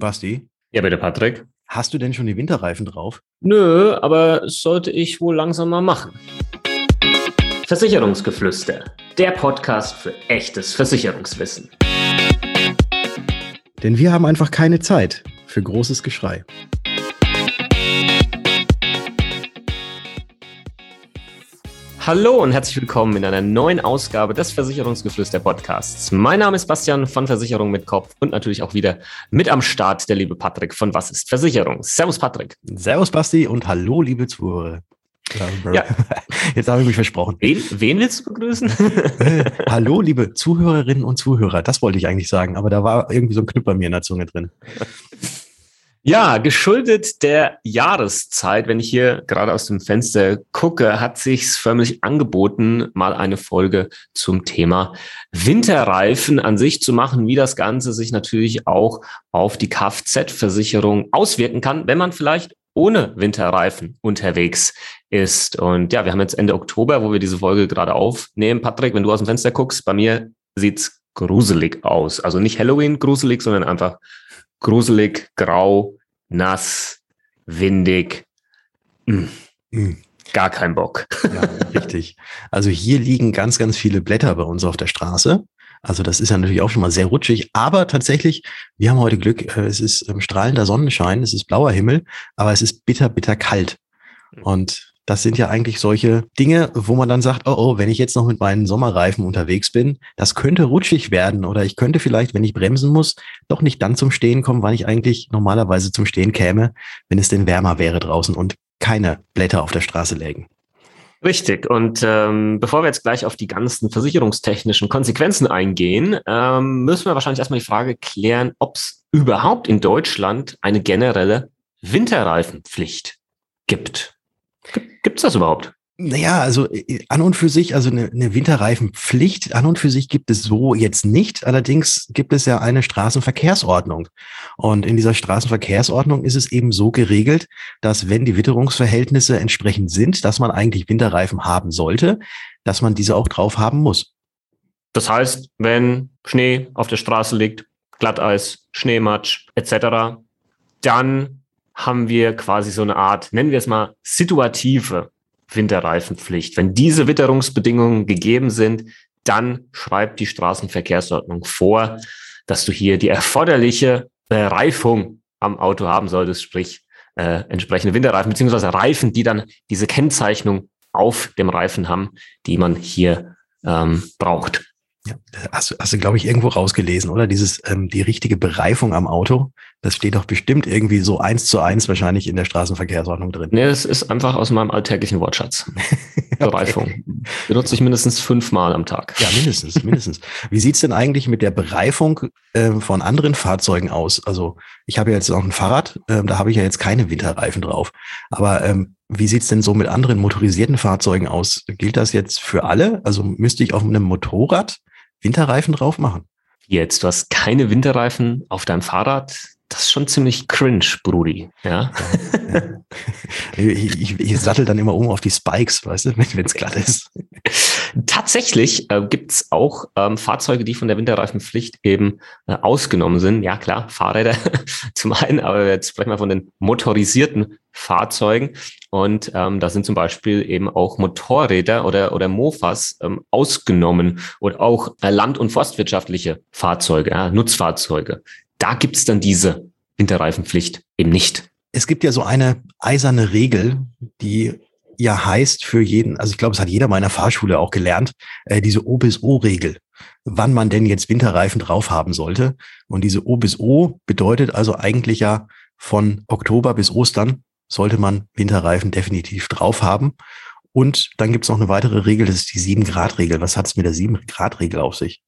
Basti, Ja, bitte, Patrick. hast du denn schon die Winterreifen drauf? Nö, aber sollte ich wohl langsam mal machen. Versicherungsgeflüster. Der Podcast für echtes Versicherungswissen. Denn wir haben einfach keine Zeit für großes Geschrei. Hallo und herzlich willkommen in einer neuen Ausgabe des Versicherungsgeflüster Podcasts. Mein Name ist Bastian von Versicherung mit Kopf und natürlich auch wieder mit am Start der liebe Patrick von Was ist Versicherung? Servus Patrick. Servus Basti und hallo liebe Zuhörer. Ja. Jetzt habe ich mich versprochen. Wen, wen willst du begrüßen? Äh, hallo liebe Zuhörerinnen und Zuhörer, das wollte ich eigentlich sagen, aber da war irgendwie so ein Knipp bei mir in der Zunge drin. Ja, geschuldet der Jahreszeit, wenn ich hier gerade aus dem Fenster gucke, hat sich's förmlich angeboten, mal eine Folge zum Thema Winterreifen an sich zu machen, wie das Ganze sich natürlich auch auf die Kfz-Versicherung auswirken kann, wenn man vielleicht ohne Winterreifen unterwegs ist. Und ja, wir haben jetzt Ende Oktober, wo wir diese Folge gerade aufnehmen. Patrick, wenn du aus dem Fenster guckst, bei mir sieht's gruselig aus. Also nicht Halloween gruselig, sondern einfach gruselig, grau, nass, windig. Mm, Hm, Gar kein Bock. ja, richtig. Also hier liegen ganz, ganz viele Blätter bei uns auf der Straße. Also das ist ja natürlich auch schon mal sehr rutschig, aber tatsächlich, wir haben heute Glück, äh, es ist ähm, strahlender Sonnenschein, es ist blauer Himmel, aber es ist bitter, bitter kalt. Und das sind ja eigentlich solche Dinge, wo man dann sagt, oh, oh, wenn ich jetzt noch mit meinen Sommerreifen unterwegs bin, das könnte rutschig werden oder ich könnte vielleicht, wenn ich bremsen muss, doch nicht dann zum Stehen kommen, wann ich eigentlich normalerweise zum Stehen käme, wenn es denn wärmer wäre draußen und keine Blätter auf der Straße lägen. Richtig. Und ähm, bevor wir jetzt gleich auf die ganzen versicherungstechnischen Konsequenzen eingehen, ähm, müssen wir wahrscheinlich erstmal die Frage klären, ob es überhaupt in Deutschland eine generelle Winterreifenpflicht gibt. Gibt es das überhaupt? Naja, also äh, an und für sich, also eine, eine Winterreifenpflicht an und für sich gibt es so jetzt nicht. Allerdings gibt es ja eine Straßenverkehrsordnung. Und in dieser Straßenverkehrsordnung ist es eben so geregelt, dass wenn die Witterungsverhältnisse entsprechend sind, dass man eigentlich Winterreifen haben sollte, dass man diese auch drauf haben muss. Das heißt, wenn Schnee auf der Straße liegt, Glatteis, Schneematsch etc., dann haben wir quasi so eine Art, nennen wir es mal, situative Winterreifenpflicht. Wenn diese Witterungsbedingungen gegeben sind, dann schreibt die Straßenverkehrsordnung vor, dass du hier die erforderliche Bereifung am Auto haben solltest, sprich äh, entsprechende Winterreifen beziehungsweise Reifen, die dann diese Kennzeichnung auf dem Reifen haben, die man hier ähm, braucht. Ja, hast, du- hast du, glaube ich, irgendwo rausgelesen, oder? Dieses, ähm, die richtige Bereifung am Auto, das steht doch bestimmt irgendwie so eins zu eins wahrscheinlich in der Straßenverkehrsordnung drin. Nee, das ist einfach aus meinem alltäglichen Wortschatz. Bereifung. Benutze ich mindestens fünfmal am Tag. Ja, mindestens, mindestens. Wie sieht's denn eigentlich mit der Bereifung ähm, von anderen Fahrzeugen aus? Also ich habe ja jetzt auch ein Fahrrad, ähm, da habe ich ja jetzt keine Winterreifen drauf. Aber ähm, wie sieht's denn so mit anderen motorisierten Fahrzeugen aus? Gilt das jetzt für alle? Also müsste ich auf einem Motorrad Winterreifen drauf machen? Jetzt, du hast keine Winterreifen auf deinem Fahrrad. Das ist schon ziemlich cringe, Brudi. Ja. Ich, ich, ich sattel dann immer um auf die Spikes, weißt du, wenn es glatt ist. Tatsächlich äh, gibt's auch ähm, Fahrzeuge, die von der Winterreifenpflicht eben äh, ausgenommen sind. Ja, klar, Fahrräder zum einen, aber jetzt sprechen wir von den motorisierten Fahrzeugen. Und ähm, da sind zum Beispiel eben auch Motorräder oder, oder Mofas ähm, ausgenommen oder auch äh, land- und forstwirtschaftliche Fahrzeuge, ja, Nutzfahrzeuge. Da gibt's dann diese Winterreifenpflicht eben nicht. Es gibt ja so eine eiserne Regel, die ja heißt für jeden, also ich glaube, es hat jeder meiner Fahrschule auch gelernt, äh, diese O bis O-Regel, wann man denn jetzt Winterreifen drauf haben sollte. Und diese O bis O bedeutet also eigentlich ja von Oktober bis Ostern sollte man Winterreifen definitiv drauf haben. Und dann gibt es noch eine weitere Regel, das ist die 7-Grad-Regel. Was hat es mit der 7-Grad-Regel auf sich?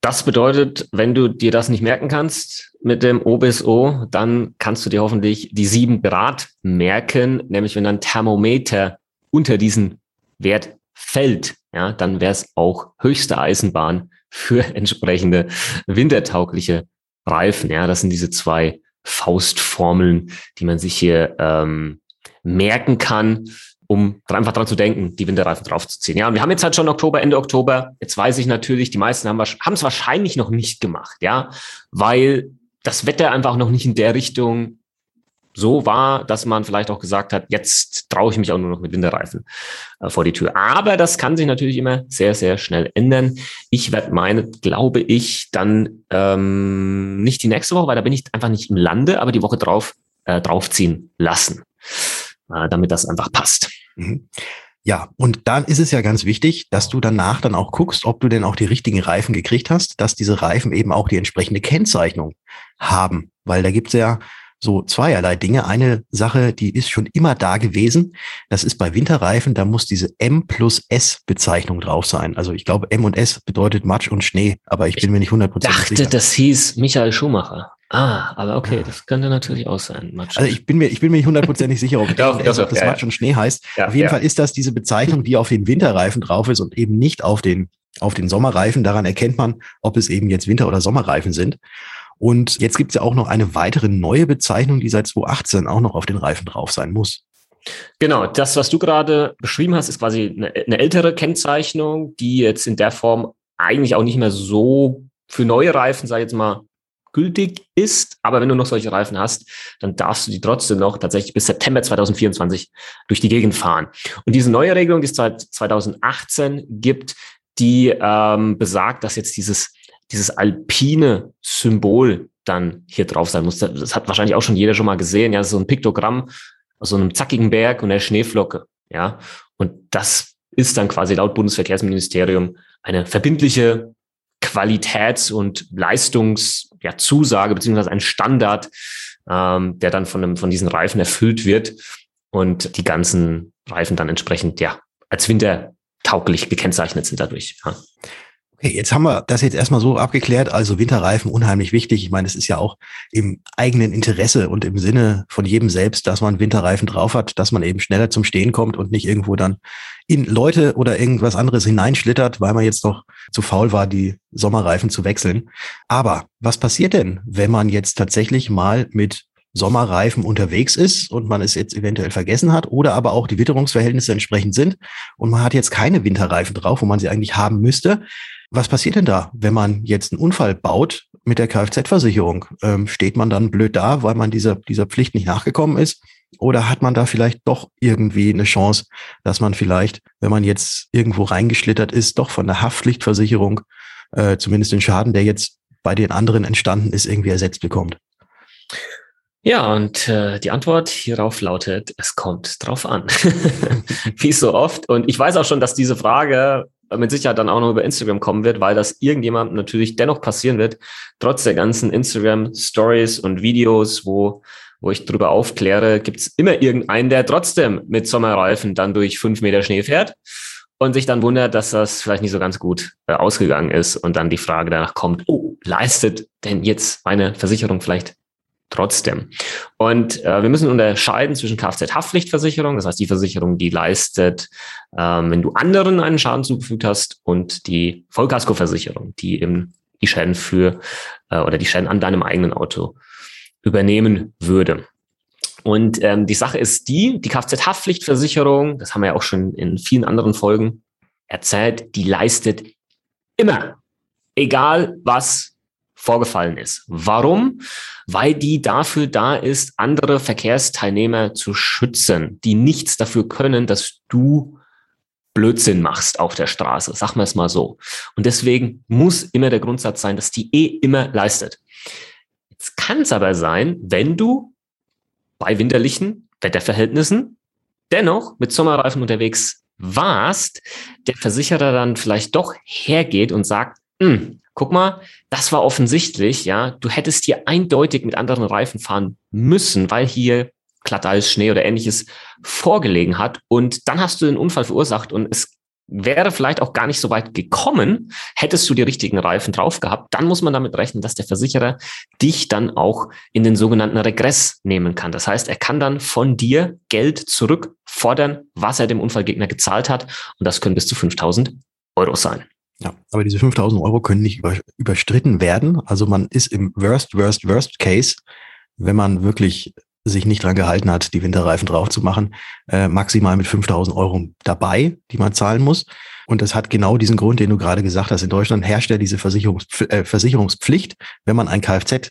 Das bedeutet, wenn du dir das nicht merken kannst mit dem O bis O, dann kannst du dir hoffentlich die sieben Grad merken, nämlich wenn ein Thermometer unter diesen Wert fällt, ja, dann wäre es auch höchste Eisenbahn für entsprechende wintertaugliche Reifen. Ja, das sind diese zwei Faustformeln, die man sich hier ähm, merken kann, um einfach dran zu denken, die Winterreifen draufzuziehen. Ja, und wir haben jetzt halt schon Oktober, Ende Oktober. Jetzt weiß ich natürlich, die meisten haben es wahrscheinlich noch nicht gemacht, ja, weil das Wetter einfach noch nicht in der Richtung so war, dass man vielleicht auch gesagt hat, jetzt traue ich mich auch nur noch mit Winterreifen äh, vor die Tür. Aber das kann sich natürlich immer sehr, sehr schnell ändern. Ich werde meine, glaube ich, dann ähm, nicht die nächste Woche, weil da bin ich einfach nicht im Lande, aber die Woche drauf äh, draufziehen lassen, äh, damit das einfach passt. Mhm. Ja, und dann ist es ja ganz wichtig, dass du danach dann auch guckst, ob du denn auch die richtigen Reifen gekriegt hast, dass diese Reifen eben auch die entsprechende Kennzeichnung haben. Weil da gibt's ja so zweierlei Dinge. Eine Sache, die ist schon immer da gewesen. Das ist bei Winterreifen, da muss diese M plus S Bezeichnung drauf sein. Also ich glaube, M und S bedeutet Matsch und Schnee, aber ich bin mir nicht hundertprozentig sicher. Ich dachte, das hieß Michael Schumacher. Ah, aber okay, das könnte natürlich auch sein. Matsch. Also ich bin mir, ich bin mir nicht hundertprozentig sicher, ob, das, ob das Matsch und Schnee heißt. Ja, auf jeden ja. Fall ist das diese Bezeichnung, die auf den Winterreifen drauf ist und eben nicht auf den, auf den Sommerreifen. Daran erkennt man, ob es eben jetzt Winter- oder Sommerreifen sind. Und jetzt gibt es ja auch noch eine weitere neue Bezeichnung, die seit 2018 auch noch auf den Reifen drauf sein muss. Genau, das, was du gerade beschrieben hast, ist quasi eine, eine, ältere Kennzeichnung, die jetzt in der Form eigentlich auch nicht mehr so für neue Reifen, sag ich jetzt mal, gültig ist. Aber wenn du noch solche Reifen hast, dann darfst du die trotzdem noch tatsächlich bis September 2024 durch die Gegend fahren. Und diese neue Regelung, die es seit 2018 gibt, die ähm, besagt, dass jetzt dieses dieses alpine Symbol dann hier drauf sein muss. Das hat wahrscheinlich auch schon jeder schon mal gesehen. Ja, so ein Piktogramm aus so einem zackigen Berg und der Schneeflocke. Ja, und das ist dann quasi laut Bundesverkehrsministerium eine verbindliche Qualitäts- und Leistungszusage ja, beziehungsweise ein Standard, ähm, der dann von, einem, von diesen Reifen erfüllt wird und die ganzen Reifen dann entsprechend ja als wintertauglich gekennzeichnet sind dadurch. Ja. Okay, jetzt haben wir das jetzt erstmal so abgeklärt. Also Winterreifen unheimlich wichtig. Ich meine, es ist ja auch im eigenen Interesse und im Sinne von jedem selbst, dass man Winterreifen drauf hat, dass man eben schneller zum Stehen kommt und nicht irgendwo dann in Leute oder irgendwas anderes hineinschlittert, weil man jetzt noch zu faul war, die Sommerreifen zu wechseln. Aber was passiert denn, wenn man jetzt tatsächlich mal mit Sommerreifen unterwegs ist und man es jetzt eventuell vergessen hat oder aber auch die Witterungsverhältnisse entsprechend sind und man hat jetzt keine Winterreifen drauf, wo man sie eigentlich haben müsste. Was passiert denn da, wenn man jetzt einen Unfall baut mit der Kfz-Versicherung? Ähm, steht man dann blöd da, weil man dieser, dieser Pflicht nicht nachgekommen ist? Oder hat man da vielleicht doch irgendwie eine Chance, dass man vielleicht, wenn man jetzt irgendwo reingeschlittert ist, doch von der Haftpflichtversicherung äh, zumindest den Schaden, der jetzt bei den anderen entstanden ist, irgendwie ersetzt bekommt? Ja, und äh, die Antwort hierauf lautet, es kommt drauf an. Wie so oft. Und ich weiß auch schon, dass diese Frage mit Sicherheit dann auch noch über Instagram kommen wird, weil das irgendjemand natürlich dennoch passieren wird, trotz der ganzen Instagram Stories und Videos, wo, wo ich drüber aufkläre, gibt es immer irgendeinen, der trotzdem mit Sommerreifen dann durch fünf Meter Schnee fährt und sich dann wundert, dass das vielleicht nicht so ganz gut äh, ausgegangen ist und dann die Frage danach kommt, oh, leistet denn jetzt meine Versicherung vielleicht trotzdem. Und äh, wir müssen unterscheiden zwischen Kfz-Haftpflichtversicherung, das heißt die Versicherung, die leistet, ähm, wenn du anderen einen Schaden zugefügt hast, und die Vollkaskoversicherung, die eben die Schäden für äh, oder die Schäden an deinem eigenen Auto übernehmen würde. Und ähm, die Sache ist die, die Kfz-Haftpflichtversicherung, das haben wir ja auch schon in vielen anderen Folgen erzählt, die leistet immer, egal was vorgefallen ist. Warum? Weil die dafür da ist, andere Verkehrsteilnehmer zu schützen, die nichts dafür können, dass du Blödsinn machst auf der Straße. Sagen wir es mal so. Und deswegen muss immer der Grundsatz sein, dass die eh immer leistet. Jetzt kann es aber sein, wenn du bei winterlichen Wetterverhältnissen dennoch mit Sommerreifen unterwegs warst, der Versicherer dann vielleicht doch hergeht und sagt, hm, guck mal, das war offensichtlich, ja, du hättest hier eindeutig mit anderen Reifen fahren müssen, weil hier Glatteis, Schnee oder ähnliches vorgelegen hat und dann hast du den Unfall verursacht und es wäre vielleicht auch gar nicht so weit gekommen, hättest du die richtigen Reifen drauf gehabt, dann muss man damit rechnen, dass der Versicherer dich dann auch in den sogenannten Regress nehmen kann. Das heißt, er kann dann von dir Geld zurückfordern, was er dem Unfallgegner gezahlt hat und das können bis zu 5000 Euro sein. Ja, aber diese 5000 Euro können nicht über, überstritten werden. Also man ist im Worst, Worst, Worst Case, wenn man wirklich sich nicht dran gehalten hat, die Winterreifen drauf zu machen, äh, maximal mit 5000 Euro dabei, die man zahlen muss. Und das hat genau diesen Grund, den du gerade gesagt hast. In Deutschland herrscht ja diese Versicherungs äh, Versicherungspflicht, wenn man ein Kfz,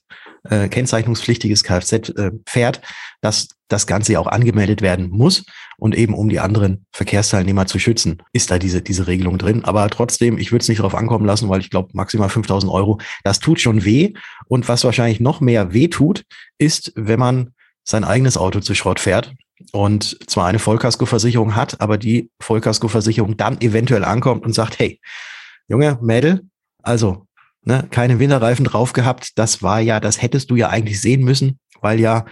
äh, kennzeichnungspflichtiges Kfz äh, fährt, dass das Ganze ja auch angemeldet werden muss. Und eben um die anderen Verkehrsteilnehmer zu schützen, ist da diese, diese Regelung drin. Aber trotzdem, ich würde es nicht darauf ankommen lassen, weil ich glaube, maximal 5000 Euro, das tut schon weh. Und was wahrscheinlich noch mehr weh tut, ist, wenn man sein eigenes Auto zu Schrott fährt und zwar eine Vollkaskoversicherung hat, aber die Vollkaskoversicherung dann eventuell ankommt und sagt, hey, Junge, Mädel, also ne, keine Winterreifen drauf gehabt, das war ja, das hättest du ja eigentlich sehen müssen, weil ja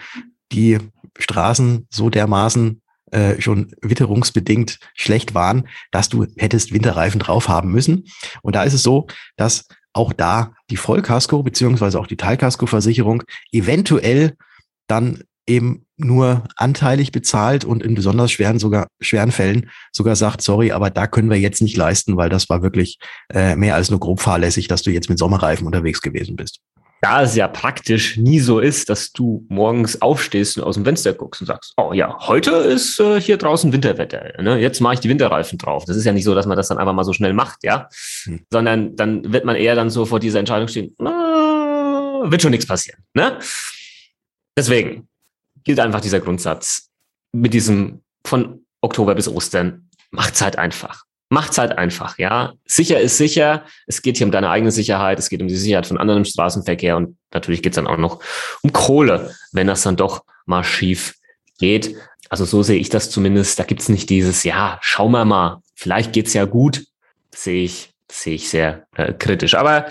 die Straßen so dermaßen äh, schon witterungsbedingt schlecht waren, dass du hättest Winterreifen drauf haben müssen. Und da ist es so, dass auch da die Vollkasko beziehungsweise auch die Teilkaskoversicherung eventuell dann eben nur anteilig bezahlt und in besonders schweren, sogar schweren Fällen sogar sagt, sorry, aber da können wir jetzt nicht leisten, weil das war wirklich äh, mehr als nur grob fahrlässig, dass du jetzt mit Sommerreifen unterwegs gewesen bist. Da es ja praktisch nie so ist, dass du morgens aufstehst und aus dem Fenster guckst und sagst, oh ja, heute ist äh, hier draußen Winterwetter, ne? jetzt mache ich die Winterreifen drauf. Das ist ja nicht so, dass man das dann einfach mal so schnell macht, ja, hm. sondern dann wird man eher dann so vor dieser Entscheidung stehen, na, wird schon nichts passieren. Ne? Deswegen, gilt einfach dieser Grundsatz mit diesem von Oktober bis Ostern. Macht's halt einfach. Macht's halt einfach, ja. Sicher ist sicher. Es geht hier um deine eigene Sicherheit. Es geht um die Sicherheit von anderen im Straßenverkehr. Und natürlich geht's dann auch noch um Kohle, wenn das dann doch mal schief geht. Also so sehe ich das zumindest. Da gibt's nicht dieses, ja, schauen wir mal, vielleicht geht's ja gut. sehe ich, sehe ich sehr äh, kritisch. Aber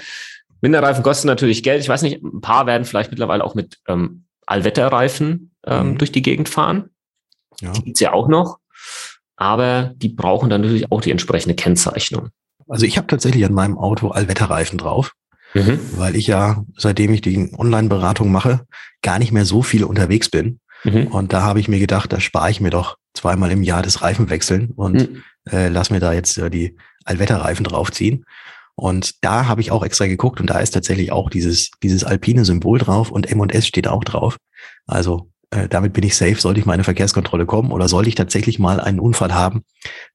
Winterreifen kosten natürlich Geld. Ich weiß nicht, ein paar werden vielleicht mittlerweile auch mit ähm, Allwetterreifen ähm, mhm. durch die Gegend fahren. Ja. Die gibt's ja auch noch. Aber die brauchen dann natürlich auch die entsprechende Kennzeichnung. Also ich habe tatsächlich an meinem Auto Allwetterreifen drauf, mhm. weil ich ja, seitdem ich die Online-Beratung mache, gar nicht mehr so viel unterwegs bin. Mhm. Und da habe ich mir gedacht, da spare ich mir doch zweimal im Jahr das Reifenwechseln und mhm. äh, lass mir da jetzt äh, die Allwetterreifen draufziehen. Und da habe ich auch extra geguckt und da ist tatsächlich auch dieses, dieses alpine Symbol drauf und M&S steht auch drauf. Also äh, damit bin ich safe, sollte ich mal eine Verkehrskontrolle kommen oder sollte ich tatsächlich mal einen Unfall haben,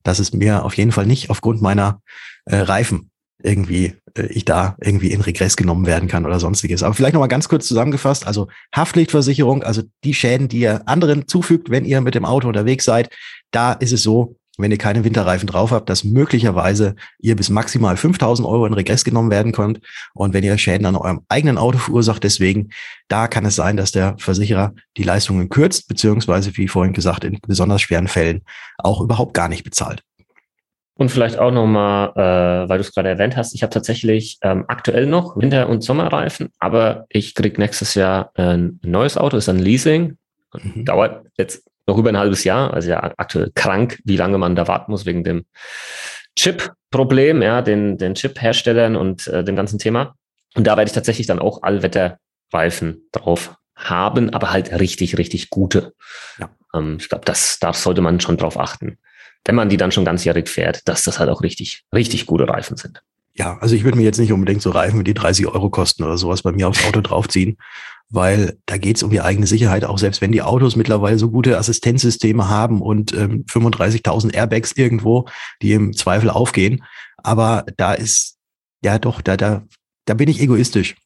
dass es mir auf jeden Fall nicht aufgrund meiner äh, Reifen irgendwie äh, ich da irgendwie in Regress genommen werden kann oder sonstiges. Aber vielleicht nochmal ganz kurz zusammengefasst, also Haftpflichtversicherung, also die Schäden, die ihr anderen zufügt, wenn ihr mit dem Auto unterwegs seid, da ist es so, wenn ihr keine Winterreifen drauf habt, dass möglicherweise ihr bis maximal 5000 Euro in Regress genommen werden könnt. Und wenn ihr Schäden an eurem eigenen Auto verursacht, deswegen, da kann es sein, dass der Versicherer die Leistungen kürzt, beziehungsweise, wie vorhin gesagt, in besonders schweren Fällen auch überhaupt gar nicht bezahlt. Und vielleicht auch nochmal, äh, weil du es gerade erwähnt hast, ich habe tatsächlich ähm, aktuell noch Winter- und Sommerreifen, aber ich krieg nächstes Jahr ein neues Auto, ist ein Leasing. Mhm. Dauert jetzt noch über ein halbes Jahr, also ja aktuell krank, wie lange man da warten muss wegen dem Chip-Problem, ja, den, den Chip-Herstellern und äh, dem ganzen Thema. Und da werde ich tatsächlich dann auch Allwetterreifen drauf haben, aber halt richtig, richtig gute. Ja. Ähm, ich glaube, das, da sollte man schon drauf achten, wenn man die dann schon ganzjährig fährt, dass das halt auch richtig, richtig gute Reifen sind. Ja, also ich würde mir jetzt nicht unbedingt so Reifen, die 30 Euro kosten oder sowas bei mir aufs Auto draufziehen, weil da geht es um die eigene Sicherheit, auch selbst wenn die Autos mittlerweile so gute Assistenzsysteme haben und ähm, 35.000 Airbags irgendwo, die im Zweifel aufgehen. Aber da ist, ja doch, da, da, da bin ich egoistisch.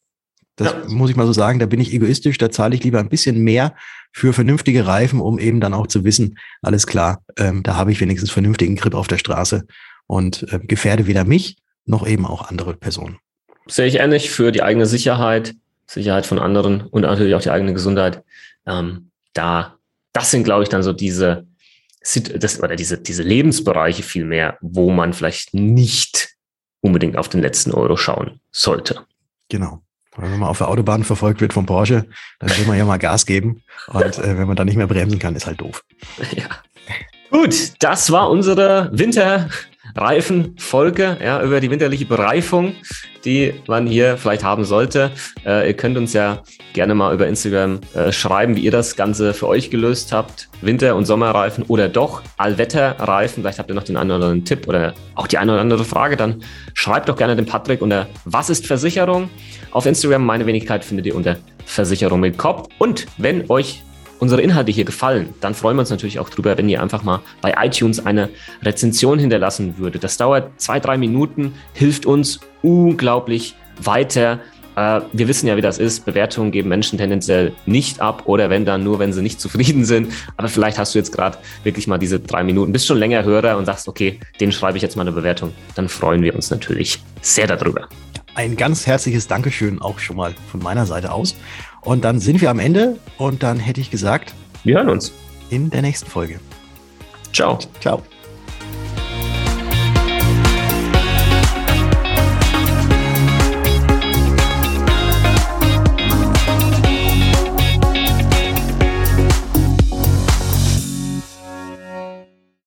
Das ja. muss ich mal so sagen, da bin ich egoistisch, da zahle ich lieber ein bisschen mehr für vernünftige Reifen, um eben dann auch zu wissen, alles klar, ähm, da habe ich wenigstens vernünftigen Grip auf der Straße und äh, gefährde weder mich noch eben auch andere Personen. Sehe ich ähnlich für die eigene Sicherheit Sicherheit von anderen und natürlich auch die eigene Gesundheit. Ähm, da, das sind, glaube ich, dann so diese, das, oder diese, diese Lebensbereiche viel mehr, wo man vielleicht nicht unbedingt auf den letzten Euro schauen sollte. Genau. Wenn man auf der Autobahn verfolgt wird vom Porsche, dann will man ja mal Gas geben. Und äh, wenn man dann nicht mehr bremsen kann, ist halt doof. Ja. Gut, das war unsere Winter- Reifenfolge ja, über die winterliche Bereifung, die man hier vielleicht haben sollte. Äh, ihr könnt uns ja gerne mal über Instagram äh, schreiben, wie ihr das Ganze für euch gelöst habt. Winter- und Sommerreifen oder doch Allwetterreifen. Vielleicht habt ihr noch den einen oder anderen Tipp oder auch die eine oder andere Frage. Dann schreibt doch gerne den Patrick unter Was ist Versicherung? Auf Instagram, meine Wenigkeit, findet ihr unter Versicherung mit Kopf. Und wenn euch unsere Inhalte hier gefallen, dann freuen wir uns natürlich auch drüber, wenn ihr einfach mal bei iTunes eine Rezension hinterlassen würdet. Das dauert zwei, drei Minuten, hilft uns unglaublich weiter. Äh, wir wissen ja, wie das ist. Bewertungen geben Menschen tendenziell nicht ab oder wenn dann nur, wenn sie nicht zufrieden sind. Aber vielleicht hast du jetzt gerade wirklich mal diese drei Minuten, bist schon länger Hörer und sagst, okay, den schreibe ich jetzt mal eine Bewertung. Dann freuen wir uns natürlich sehr darüber. Ein ganz herzliches Dankeschön auch schon mal von meiner Seite aus. Und dann sind wir am Ende und dann hätte ich gesagt, wir hören uns in der nächsten Folge. Ciao. Ciao.